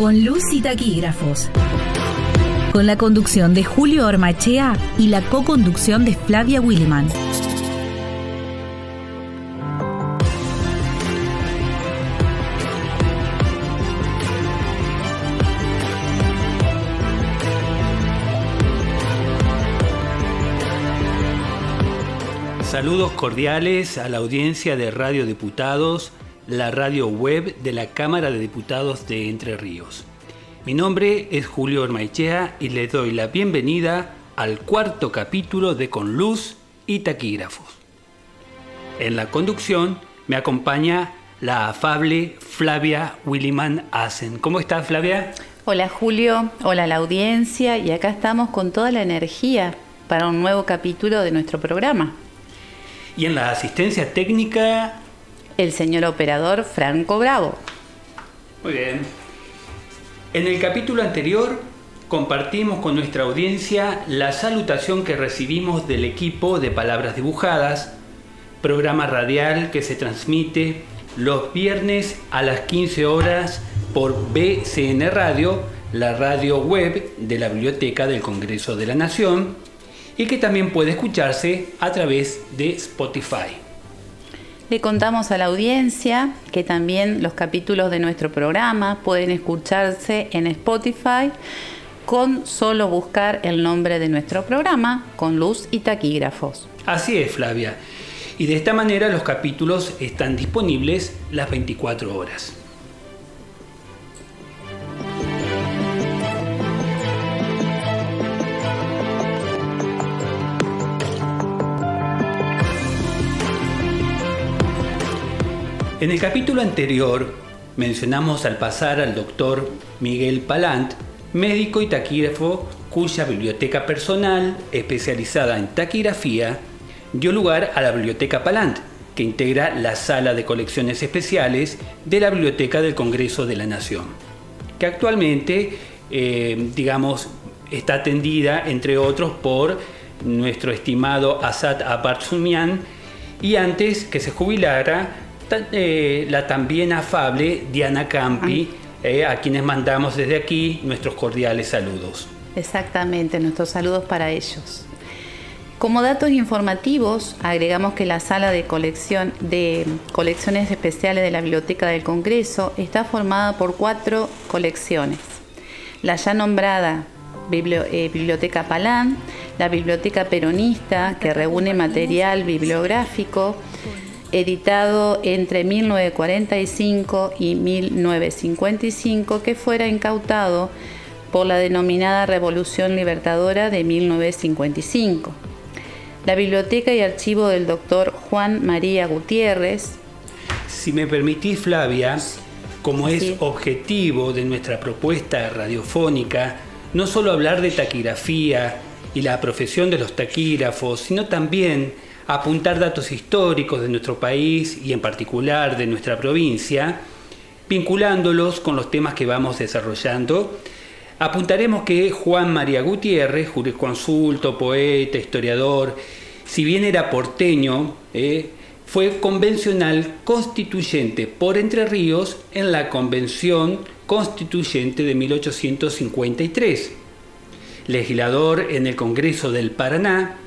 Con luz y taquígrafos. Con la conducción de Julio Ormachea y la co-conducción de Flavia Williman. Saludos cordiales a la audiencia de Radio Diputados, la radio web de la Cámara de Diputados de Entre Ríos. Mi nombre es Julio Ormaichea y les doy la bienvenida al cuarto capítulo de Con Luz y Taquígrafos. En la conducción me acompaña la afable Flavia Williman Asen. ¿Cómo estás, Flavia? Hola, Julio. Hola, la audiencia. Y acá estamos con toda la energía para un nuevo capítulo de nuestro programa. Y en la asistencia técnica... El señor operador Franco Bravo. Muy bien. En el capítulo anterior compartimos con nuestra audiencia la salutación que recibimos del equipo de Palabras Dibujadas, programa radial que se transmite los viernes a las 15 horas por BCN Radio, la radio web de la Biblioteca del Congreso de la Nación, y que también puede escucharse a través de Spotify. Le contamos a la audiencia que también los capítulos de nuestro programa pueden escucharse en Spotify con solo buscar el nombre de nuestro programa, con luz y taquígrafos. Así es, Flavia. Y de esta manera los capítulos están disponibles las 24 horas. En el capítulo anterior mencionamos al pasar al doctor Miguel Palant, médico y taquígrafo cuya biblioteca personal, especializada en taquigrafía, dio lugar a la Biblioteca Palant, que integra la sala de colecciones especiales de la Biblioteca del Congreso de la Nación, que actualmente, eh, digamos, está atendida, entre otros, por nuestro estimado Asad Abarzumian, y antes que se jubilara, eh, la también afable Diana Campi, eh, a quienes mandamos desde aquí nuestros cordiales saludos. Exactamente, nuestros saludos para ellos. Como datos informativos, agregamos que la sala de, colección, de colecciones especiales de la Biblioteca del Congreso está formada por cuatro colecciones. La ya nombrada eh, Biblioteca Palán, la Biblioteca Peronista, que reúne material bibliográfico, editado entre 1945 y 1955, que fuera incautado por la denominada Revolución Libertadora de 1955. La biblioteca y archivo del doctor Juan María Gutiérrez. Si me permitís, Flavia, como es objetivo de nuestra propuesta radiofónica, no solo hablar de taquigrafía y la profesión de los taquígrafos, sino también apuntar datos históricos de nuestro país y en particular de nuestra provincia, vinculándolos con los temas que vamos desarrollando. Apuntaremos que Juan María Gutiérrez, jurisconsulto, poeta, historiador, si bien era porteño, eh, fue convencional constituyente por Entre Ríos en la Convención Constituyente de 1853, legislador en el Congreso del Paraná,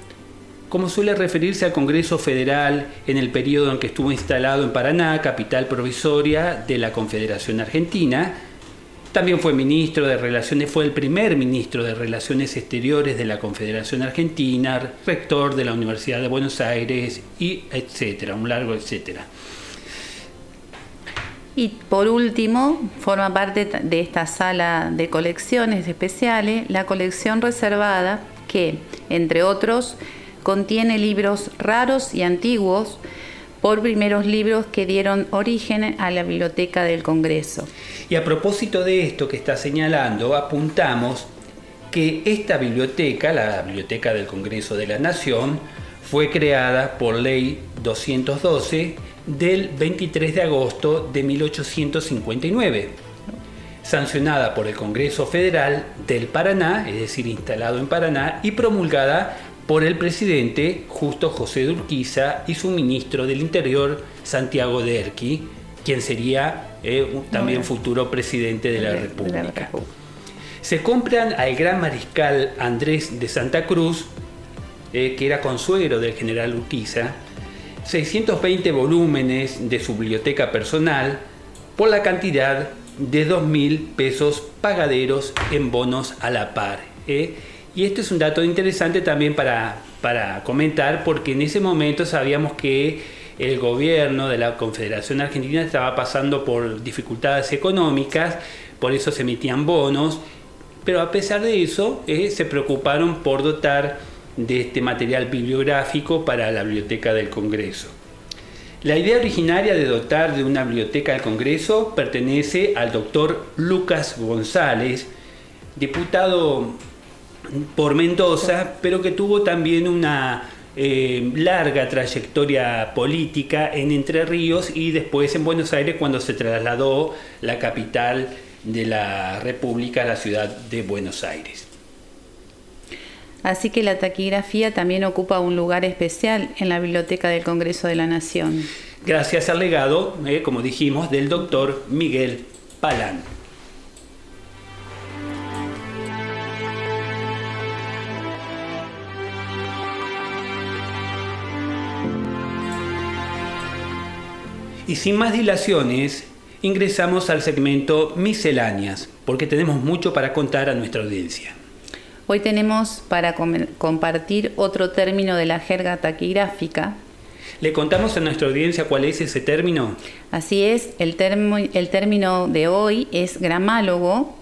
como suele referirse al Congreso Federal en el periodo en que estuvo instalado en Paraná, capital provisoria de la Confederación Argentina. También fue ministro de Relaciones, fue el primer ministro de Relaciones Exteriores de la Confederación Argentina, rector de la Universidad de Buenos Aires y etcétera, un largo etcétera. Y por último, forma parte de esta sala de colecciones especiales la colección reservada que, entre otros, Contiene libros raros y antiguos por primeros libros que dieron origen a la Biblioteca del Congreso. Y a propósito de esto que está señalando, apuntamos que esta biblioteca, la Biblioteca del Congreso de la Nación, fue creada por ley 212 del 23 de agosto de 1859, sancionada por el Congreso Federal del Paraná, es decir, instalado en Paraná, y promulgada por el presidente Justo José de Urquiza y su ministro del Interior Santiago de Erqui, quien sería eh, también futuro presidente de la, República. Se compran al gran mariscal Andrés de Santa Cruz, eh, que era consuegro del general Urquiza, 620 volúmenes de su biblioteca personal por la cantidad de 2.000 pesos pagaderos en bonos a la par. ¿eh? Y esto es un dato interesante también para, para comentar porque en ese momento sabíamos que el gobierno de la Confederación Argentina estaba pasando por dificultades económicas, por eso se emitían bonos, pero a pesar de eso eh, se preocuparon por dotar de este material bibliográfico para la Biblioteca del Congreso. La idea originaria de dotar de una biblioteca del Congreso pertenece al doctor Lucas González, diputado por Mendoza, pero que tuvo también una eh, larga trayectoria política en Entre Ríos y después en Buenos Aires cuando se trasladó la capital de la República a la ciudad de Buenos Aires. Así que la taquigrafía también ocupa un lugar especial en la Biblioteca del Congreso de la Nación. Gracias al legado, eh, como dijimos, del doctor Miguel Palán. Y sin más dilaciones, ingresamos al segmento misceláneas, porque tenemos mucho para contar a nuestra audiencia. Hoy tenemos para compartir otro término de la jerga taquigráfica. ¿Le contamos a nuestra audiencia cuál es ese término? Así es, el, el término de hoy es gramálogo.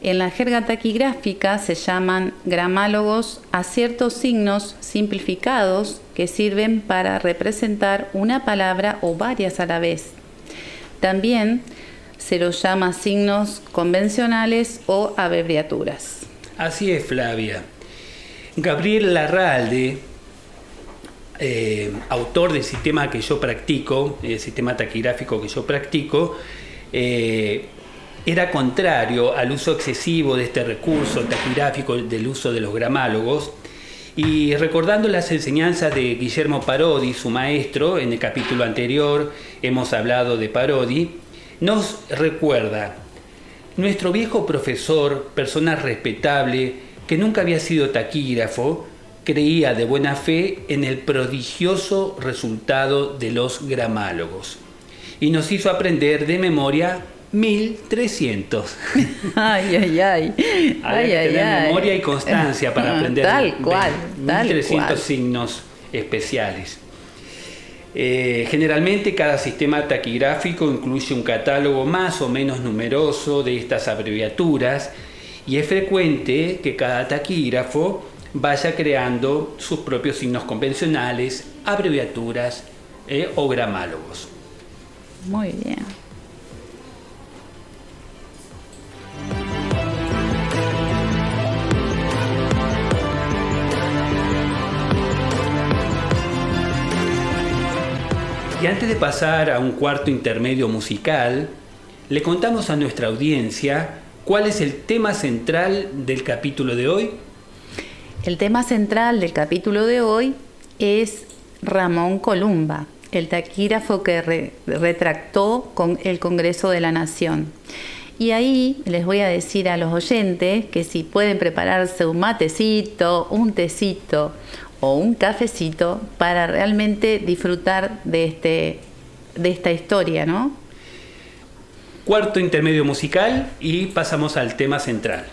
En la jerga taquigráfica se llaman gramálogos a ciertos signos simplificados que sirven para representar una palabra o varias a la vez. También se los llama signos convencionales o abreviaturas. Así es, Flavia. Gabriel Larralde, eh, autor del sistema que yo practico, el sistema taquigráfico que yo practico, eh, era contrario al uso excesivo de este recurso taquigráfico, del uso de los gramálogos, y recordando las enseñanzas de Guillermo Parodi, su maestro, en el capítulo anterior hemos hablado de Parodi, nos recuerda nuestro viejo profesor, persona respetable, que nunca había sido taquígrafo, creía de buena fe en el prodigioso resultado de los gramálogos y nos hizo aprender de memoria 1300. Ay, ay, ay. Hay que tener memoria y constancia para aprender. Tal cual, 1300 signos especiales. Eh, generalmente cada sistema taquigráfico incluye un catálogo más o menos numeroso de estas abreviaturas y es frecuente que cada taquígrafo vaya creando sus propios signos convencionales, abreviaturas eh, o gramálogos. Muy bien. Y antes de pasar a un cuarto intermedio musical, le contamos a nuestra audiencia cuál es el tema central del capítulo de hoy. El tema central del capítulo de hoy es Ramón Columba, el taquígrafo que retractó con el Congreso de la Nación. Y ahí les voy a decir a los oyentes que si pueden prepararse un matecito, un tecito o un cafecito para realmente disfrutar de, este, de esta historia, ¿no? Cuarto intermedio musical y pasamos al tema central.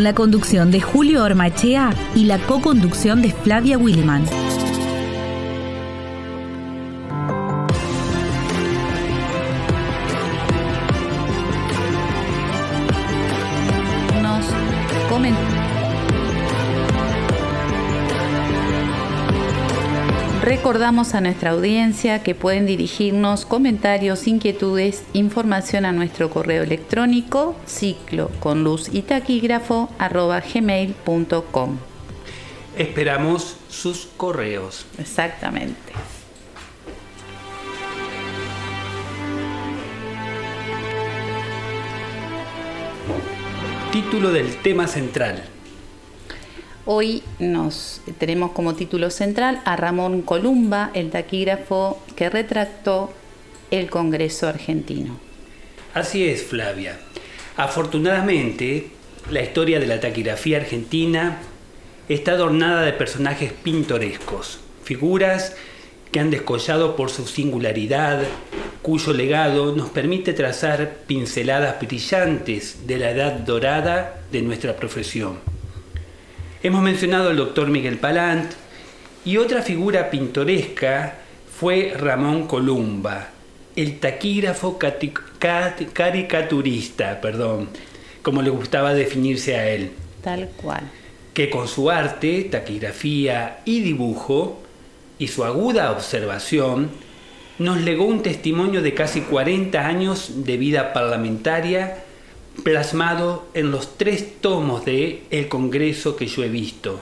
Con la conducción de Julio Ormachea y la co-conducción de Flavia Williman. Recordamos a nuestra audiencia que pueden dirigirnos comentarios, inquietudes, información a nuestro correo electrónico ciclo con luz y taquígrafo arroba gmail.com. Esperamos sus correos. Exactamente. Título del tema central. Hoy nos tenemos como título central a Ramón Columba, el taquígrafo que retractó el Congreso argentino. Así es, Flavia. Afortunadamente, la historia de la taquigrafía argentina está adornada de personajes pintorescos, figuras que han descollado por su singularidad, cuyo legado nos permite trazar pinceladas brillantes de la edad dorada de nuestra profesión. Hemos mencionado al doctor Miguel Palant y otra figura pintoresca fue Ramón Columba, el taquígrafo caricaturista, perdón, como le gustaba definirse a él, Tal cual. que con su arte, taquigrafía y dibujo y su aguda observación nos legó un testimonio de casi 40 años de vida parlamentaria plasmado en los tres tomos de El Congreso que yo he visto.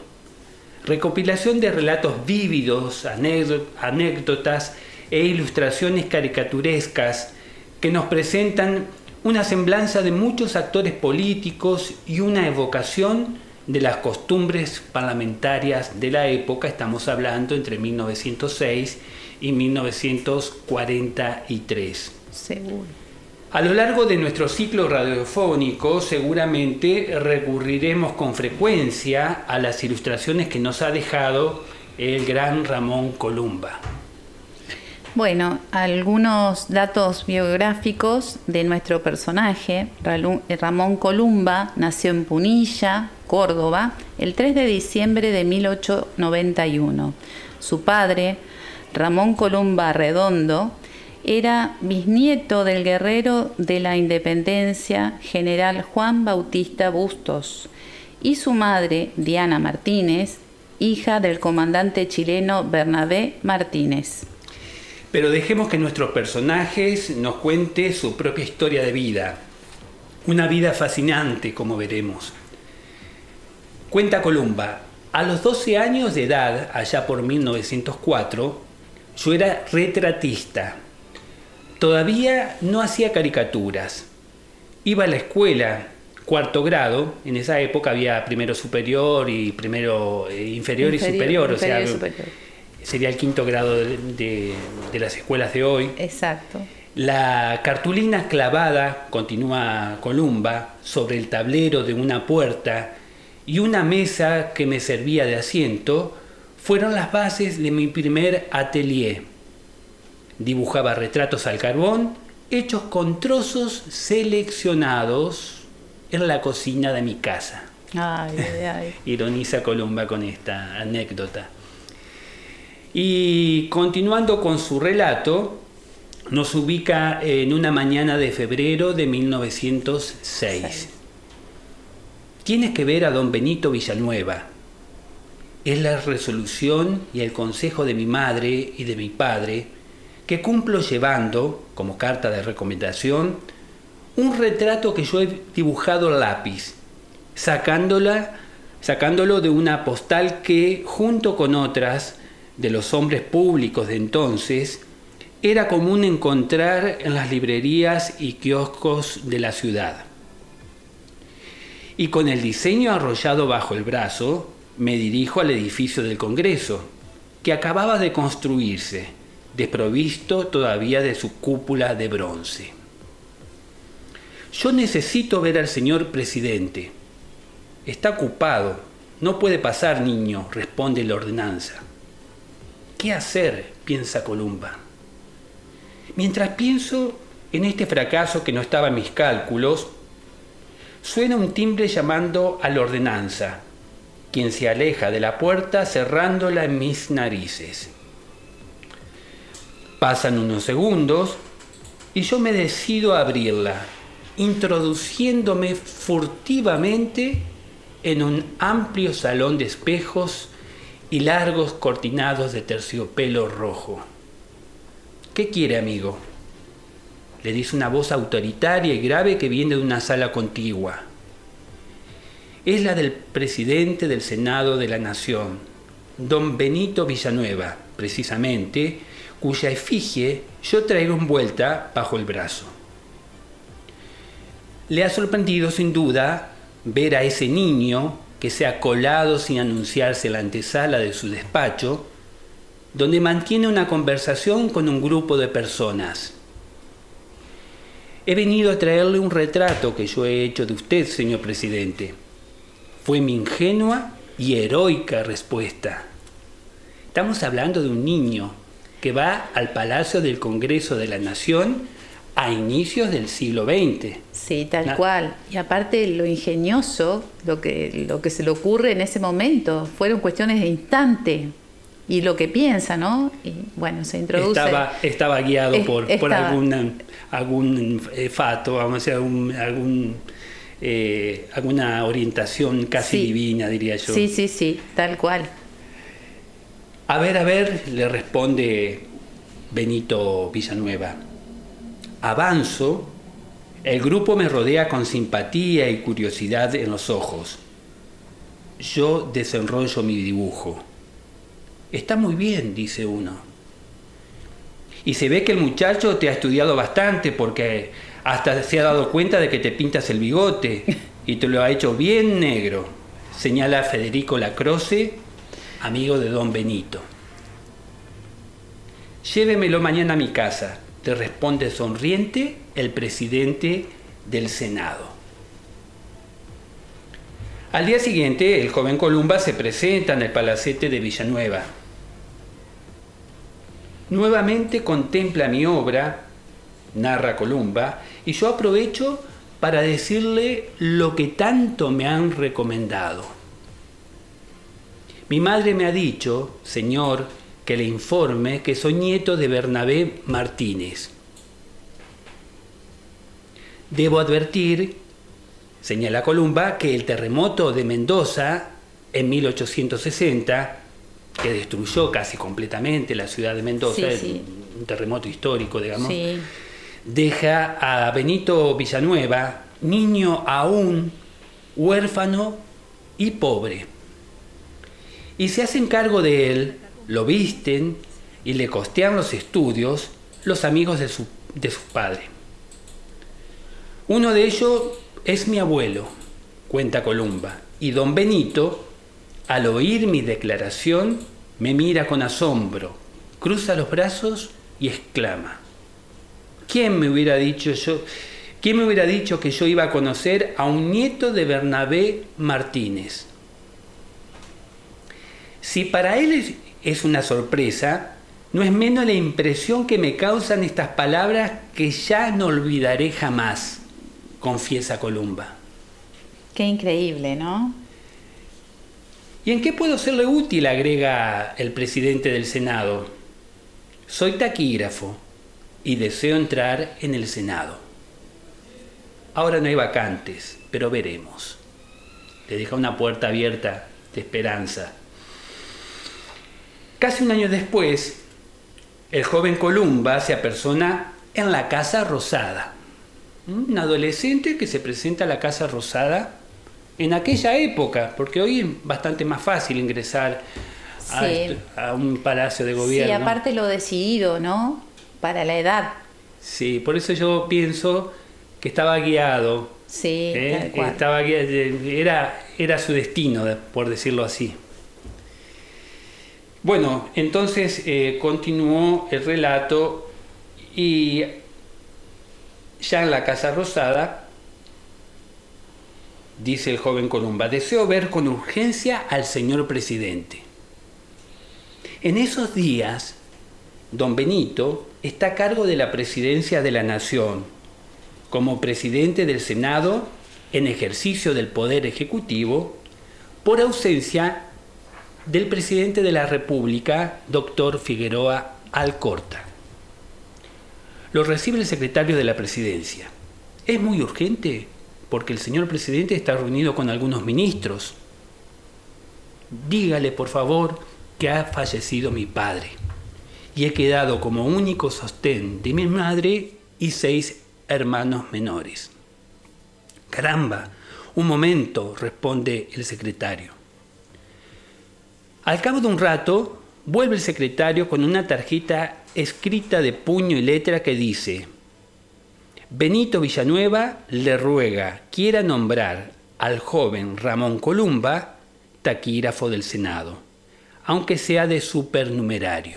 Recopilación de relatos vívidos, anécdo- anécdotas e ilustraciones caricaturescas que nos presentan una semblanza de muchos actores políticos y una evocación de las costumbres parlamentarias de la época, estamos hablando entre 1906 y 1943. Seguro. A lo largo de nuestro ciclo radiofónico seguramente recurriremos con frecuencia a las ilustraciones que nos ha dejado el gran Ramón Columba. Bueno, algunos datos biográficos de nuestro personaje. Ramón Columba nació en Punilla, Córdoba, el 3 de diciembre de 1891. Su padre, Ramón Columba Redondo, era bisnieto del guerrero de la independencia, general Juan Bautista Bustos, y su madre, Diana Martínez, hija del comandante chileno Bernabé Martínez. Pero dejemos que nuestros personajes nos cuente su propia historia de vida. Una vida fascinante, como veremos. Cuenta Columba, a los 12 años de edad, allá por 1904, yo era retratista. Todavía no hacía caricaturas. Iba a la escuela, cuarto grado, en esa época había primero superior y primero eh, inferior, y superior, o sea, inferior y superior. sería el quinto grado de, de- de las escuelas de hoy. Exacto. La cartulina clavada, continúa Columba, sobre el tablero de una puerta y una mesa que me servía de asiento fueron las bases de mi primer atelier. Dibujaba retratos al carbón hechos con trozos seleccionados en la cocina de mi casa. Ay, ay, ay. Ironiza Columba con esta anécdota. Y continuando con su relato, nos ubica en una mañana de febrero de 1906. Seis. Tienes que ver a don Benito Villanueva. Es la resolución y el consejo de mi madre y de mi padre que cumplo llevando, como carta de recomendación, un retrato que yo he dibujado a lápiz, sacándola, sacándolo de una postal que, junto con otras de los hombres públicos de entonces, era común encontrar en las librerías y kioscos de la ciudad. Y con el diseño arrollado bajo el brazo, me dirijo al edificio del Congreso, que acababa de construirse, desprovisto todavía de su cúpula de bronce. Yo necesito ver al señor presidente. Está ocupado. No puede pasar, niño, responde la ordenanza. ¿Qué hacer? piensa Columba. Mientras pienso en este fracaso que no estaba en mis cálculos, suena un timbre llamando a la ordenanza, quien se aleja de la puerta cerrándola en mis narices. Pasan unos segundos y yo me decido a abrirla, introduciéndome furtivamente en un amplio salón de espejos y largos cortinados de terciopelo rojo. ¿Qué quiere, amigo? Le dice una voz autoritaria y grave que viene de una sala contigua. Es la del presidente del Senado de la Nación, don Benito Villanueva, precisamente, cuya efigie yo traigo envuelta bajo el brazo. Le ha sorprendido sin duda ver a ese niño que se ha colado sin anunciarse la antesala de su despacho, donde mantiene una conversación con un grupo de personas. He venido a traerle un retrato que yo he hecho de usted, señor presidente. Fue mi ingenua y heroica respuesta. Estamos hablando de un niño que va al Palacio del Congreso de la Nación a inicios del siglo XX. Sí, tal cual. Y aparte lo ingenioso, lo que, lo que se le ocurre en ese momento, fueron cuestiones de instante. Y lo que piensa, ¿no? Y bueno, se introduce. Estaba, estaba guiado por, por algún eh, fato, vamos a decir, algún, algún eh, alguna orientación casi divina, diría yo. Sí, sí, sí, tal cual. A ver, a ver, le responde Benito Villanueva Avanzo, el grupo me rodea con simpatía y curiosidad en los ojos. Yo desenrollo mi dibujo. Está muy bien, dice uno. Y se ve que el muchacho te ha estudiado bastante porque hasta se ha dado cuenta de que te pintas el bigote y te lo ha hecho bien negro, señala Federico Lacroce, amigo de don Benito. Llévemelo mañana a mi casa, te responde sonriente el presidente del Senado. Al día siguiente, el joven Columba se presenta en el palacete de Villanueva. Nuevamente contempla mi obra, narra Columba, y yo aprovecho para decirle lo que tanto me han recomendado. Mi madre me ha dicho, Señor, que le informe que soy nieto de Bernabé Martínez. Debo advertir, señala Columba, que el terremoto de Mendoza en 1860, que destruyó casi completamente la ciudad de Mendoza, un terremoto histórico, digamos, deja a Benito Villanueva, niño aún, huérfano y pobre. Y se hacen cargo de él lo visten y le costean los estudios los amigos de su, de padre. Uno de ellos es mi abuelo, cuenta Columba, y don Benito, al oír mi declaración, me mira con asombro, cruza los brazos y exclama, ¿quién me hubiera dicho yo? ¿Quién me hubiera dicho que yo iba a conocer a un nieto de Bernabé Martínez? Si para él es una sorpresa, no es menos la impresión que me causan estas palabras que ya no olvidaré jamás, confiesa Columba. Qué increíble, ¿no? ¿Y en qué puedo serle útil? agrega el presidente del Senado. Soy taquígrafo y deseo entrar en el Senado. Ahora no hay vacantes, pero veremos. Le deja una puerta abierta de esperanza Casi un año después, el joven Columba se apersona en la Casa Rosada. Un adolescente que se presenta a la Casa Rosada en aquella época, porque hoy es bastante más fácil ingresar a, un palacio de gobierno. Sí, aparte lo decidido, ¿no? Para la edad. Sí, por eso yo pienso que estaba guiado. Sí, ¿eh? estaba guiado, era, era su destino, por decirlo así. Bueno, entonces eh, continuó el relato y ya en la Casa Rosada, dice el joven Columba, deseo ver con urgencia al señor presidente. En esos días, don Benito está a cargo de la presidencia de la Nación. Como presidente del Senado, en ejercicio del Poder Ejecutivo por ausencia del presidente de la República, doctor Figueroa Alcorta. Lo recibe el secretario de la Presidencia. Es muy urgente porque el señor presidente está reunido con algunos ministros. Dígale, por favor, que ha fallecido mi padre y he quedado como único sostén de mi madre y seis hermanos menores. Caramba, un momento, responde el secretario. Al cabo de un rato, vuelve el secretario con una tarjeta escrita de puño y letra que dice, Benito Villanueva le ruega quiera nombrar al joven Ramón Columba taquígrafo del Senado, aunque sea de supernumerario.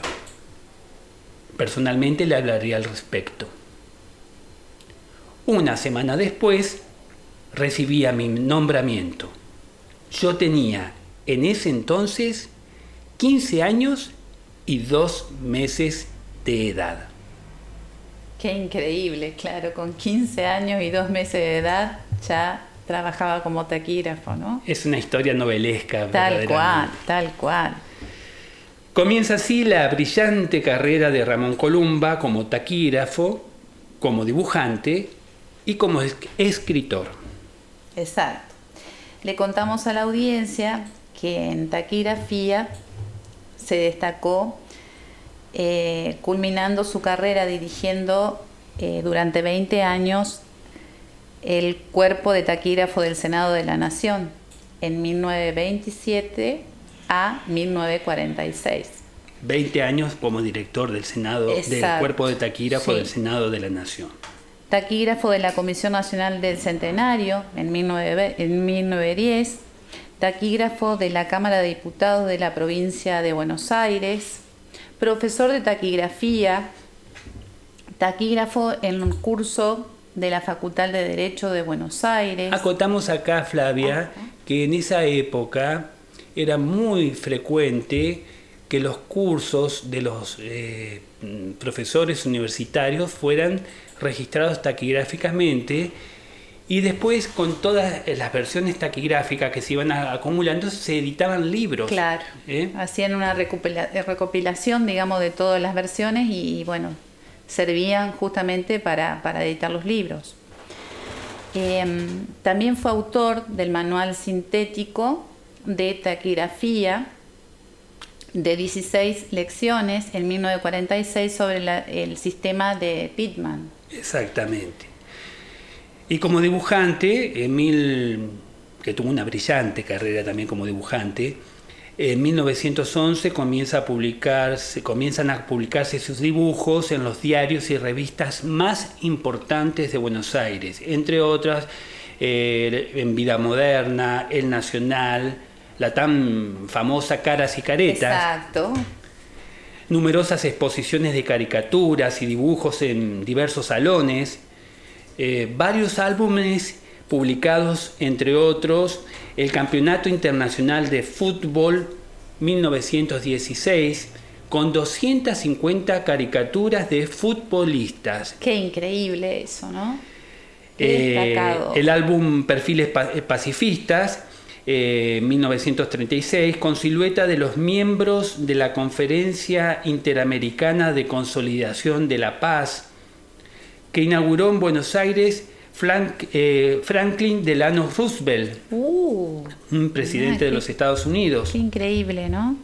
Personalmente le hablaría al respecto. Una semana después recibía mi nombramiento. Yo tenía en ese entonces 15 años y dos meses de edad. Qué increíble, claro, con 15 años y dos meses de edad ya trabajaba como taquígrafo, ¿no? Es una historia novelesca. Tal cual, tal cual. Comienza así la brillante carrera de Ramón Columba como taquígrafo, como dibujante y como escritor. Exacto. Le contamos a la audiencia que en taquigrafía se destacó eh, culminando su carrera dirigiendo eh, durante 20 años el cuerpo de taquígrafo del Senado de la Nación en 1927 a 1946. 20 años como director del Senado, del cuerpo de taquígrafo del Senado de la Nación. Taquígrafo de la Comisión Nacional del Centenario en, 1910, taquígrafo de la Cámara de Diputados de la provincia de Buenos Aires, profesor de taquigrafía, taquígrafo en un curso de la Facultad de Derecho de Buenos Aires. Acotamos acá, Flavia, que en esa época era muy frecuente que los cursos de los eh, profesores universitarios fueran registrados taquigráficamente y después con todas las versiones taquigráficas que se iban acumulando se editaban libros. Claro, ¿eh? hacían una recopilación, digamos, de todas las versiones y, bueno, servían justamente para, editar los libros. Em, también fue autor del manual sintético de taquigrafía de 16 lecciones en 1946 sobre el sistema de Pitman. Exactamente. Y como dibujante, Emil, que tuvo una brillante carrera también como dibujante, en 1911 comienza a publicarse, comienzan a publicarse sus dibujos en los diarios y revistas más importantes de Buenos Aires, entre otras eh, en Vida Moderna, El Nacional, la tan famosa Caras y Caretas. Exacto. Numerosas exposiciones de caricaturas y dibujos en diversos salones, eh, varios álbumes publicados, entre otros, el Campeonato Internacional de Fútbol 1916, con 250 caricaturas de futbolistas. Qué increíble eso, ¿no? Eh, el álbum Perfiles Pacifistas 1936, eh, con silueta de los miembros de la Conferencia Interamericana de Consolidación de la Paz, que inauguró en Buenos Aires eh, Franklin Delano Roosevelt, uh, un presidente de los Estados Unidos. Qué increíble, ¿no?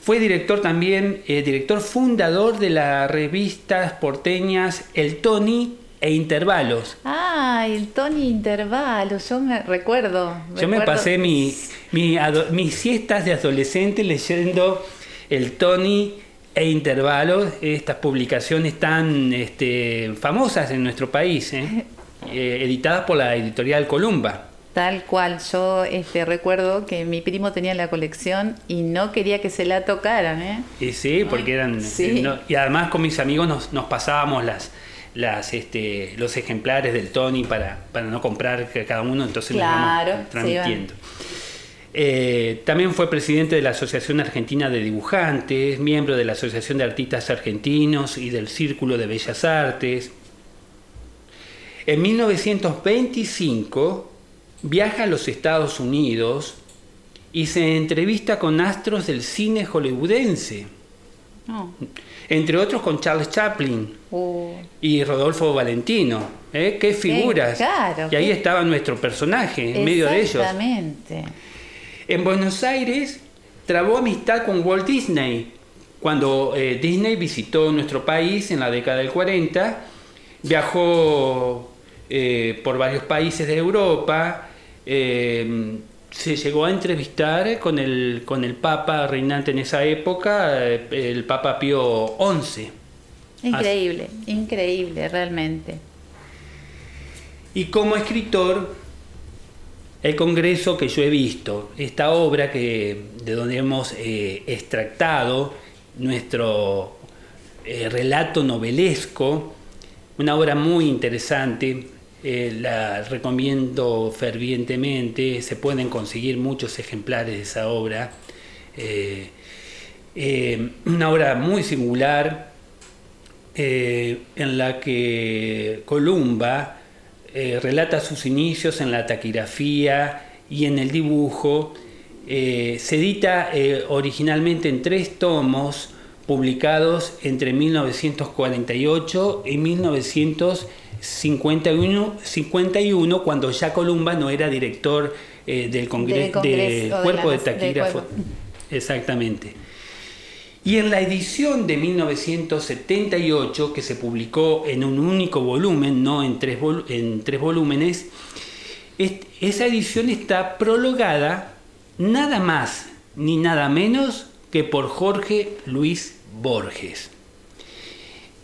Fue director también, eh, director fundador de las revistas porteñas El Tony e intervalos. Ah, el Tony intervalos, yo me recuerdo. Yo me pasé mi, mis siestas de adolescente leyendo el Tony e intervalos, estas publicaciones tan este, famosas en nuestro país, ¿eh? Eh, editadas por la editorial Columba. Tal cual, yo este, recuerdo que mi primo tenía la colección y no quería que se la tocaran. ¿eh? Y sí, porque eran... y además con mis amigos nos, nos pasábamos las, las, este, los ejemplares del Tony para, para no comprar cada uno, entonces claro, transmitiendo. Eh, también fue presidente de la Asociación Argentina de Dibujantes, miembro de la Asociación de Artistas Argentinos y del Círculo de Bellas Artes. En 1925 viaja a los Estados Unidos y se entrevista con astros del cine hollywoodense. Oh. Entre otros con Charles Chaplin uh. y Rodolfo Valentino. ¿eh? ¡Qué figuras! y ahí estaba nuestro personaje, en medio de ellos. Exactamente. En Buenos Aires trabó amistad con Walt Disney. Cuando eh, Disney visitó nuestro país en la década del 40, viajó eh, por varios países de Europa, eh, se llegó a entrevistar con el, con el Papa reinante en esa época, el Papa Pío XI. Increíble, increíble, realmente. Y como escritor, el Congreso que yo he visto, esta obra que, de donde hemos eh, extractado nuestro eh, relato novelesco, una obra muy interesante, eh, la recomiendo fervientemente, se pueden conseguir muchos ejemplares de esa obra. una obra muy singular en la que Columba eh, relata sus inicios en la taquigrafía y en el dibujo. Eh, se edita eh, originalmente en tres tomos publicados entre 1948 y 1951, cuando ya Columba no era director del, Congreso, del Cuerpo de, Taquígrafos. Exactamente. Y en la edición de 1978, que se publicó en un único volumen, no en tres, en tres volúmenes, esa edición está prologada nada más ni nada menos que por Jorge Luis Borges,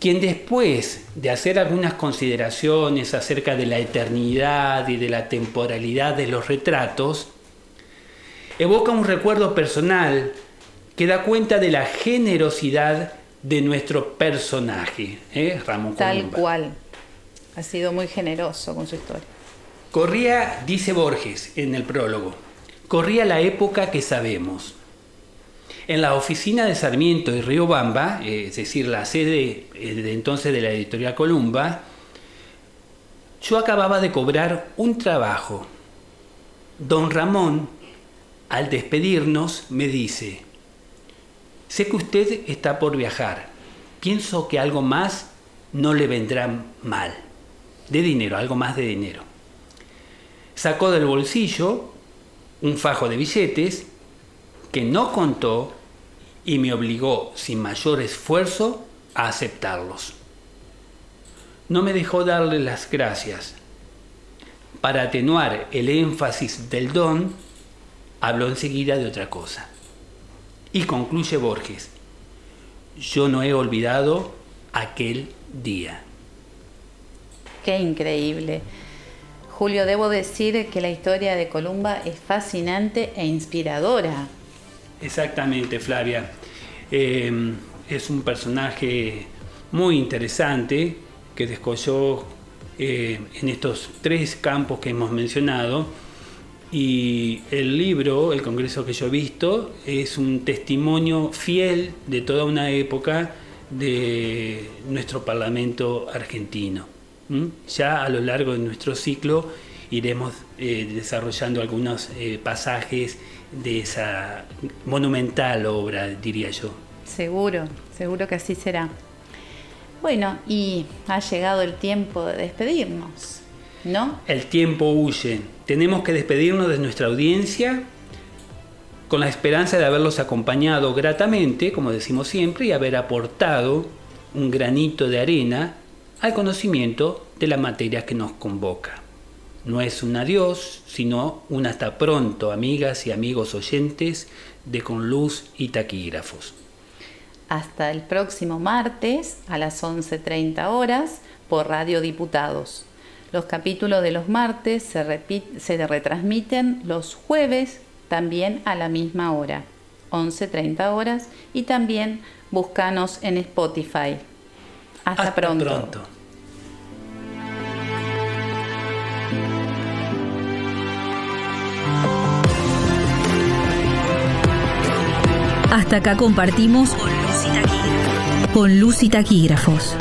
quien después de hacer algunas consideraciones acerca de la eternidad y de la temporalidad de los retratos, evoca un recuerdo personal que da cuenta de la generosidad de nuestro personaje, ¿eh? Ramón Tal cual. Ha sido muy generoso con su historia. Corría, dice Borges en el prólogo, corría la época que sabemos. En la oficina de Sarmiento y Río Bamba, eh, es decir, la sede eh, de entonces de la editorial Columba, yo acababa de cobrar un trabajo. Don Ramón, al despedirnos, me dice, Sé que usted está por viajar. Pienso que algo más no le vendrá mal. De dinero, algo más de dinero. Sacó del bolsillo un fajo de billetes que no contó y me obligó sin mayor esfuerzo a aceptarlos. No me dejó darle las gracias. Para atenuar el énfasis del don, habló enseguida de otra cosa. Y concluye Borges, yo no he olvidado aquel día. Qué increíble. Julio, debo decir que la historia de Columba es fascinante e inspiradora. Exactamente, Flavia. Em, es un personaje muy interesante que descolló eh, en estos tres campos que hemos mencionado y el libro, el congreso que yo he visto, es un testimonio fiel de toda una época de nuestro Parlamento argentino. Ya a lo largo de nuestro ciclo iremos eh, desarrollando algunos eh, pasajes de esa monumental obra, diría yo. Seguro, seguro que así será. Bueno, y ha llegado el tiempo de despedirnos. ¿no? El tiempo huye. Tenemos que despedirnos de nuestra audiencia con la esperanza de haberlos acompañado gratamente, como decimos siempre, y haber aportado un granito de arena al conocimiento de la materia que nos convoca. No es un adiós, sino un hasta pronto, amigas y amigos oyentes de Con Luz y Taquígrafos. Hasta el próximo martes a las 11.30 horas por Radio Diputados. Los capítulos de los martes se, se retransmiten los jueves también a la misma hora, 11.30 horas, y también búscanos en Spotify. Hasta, pronto. pronto. Hasta acá compartimos con luz y taquígrafos.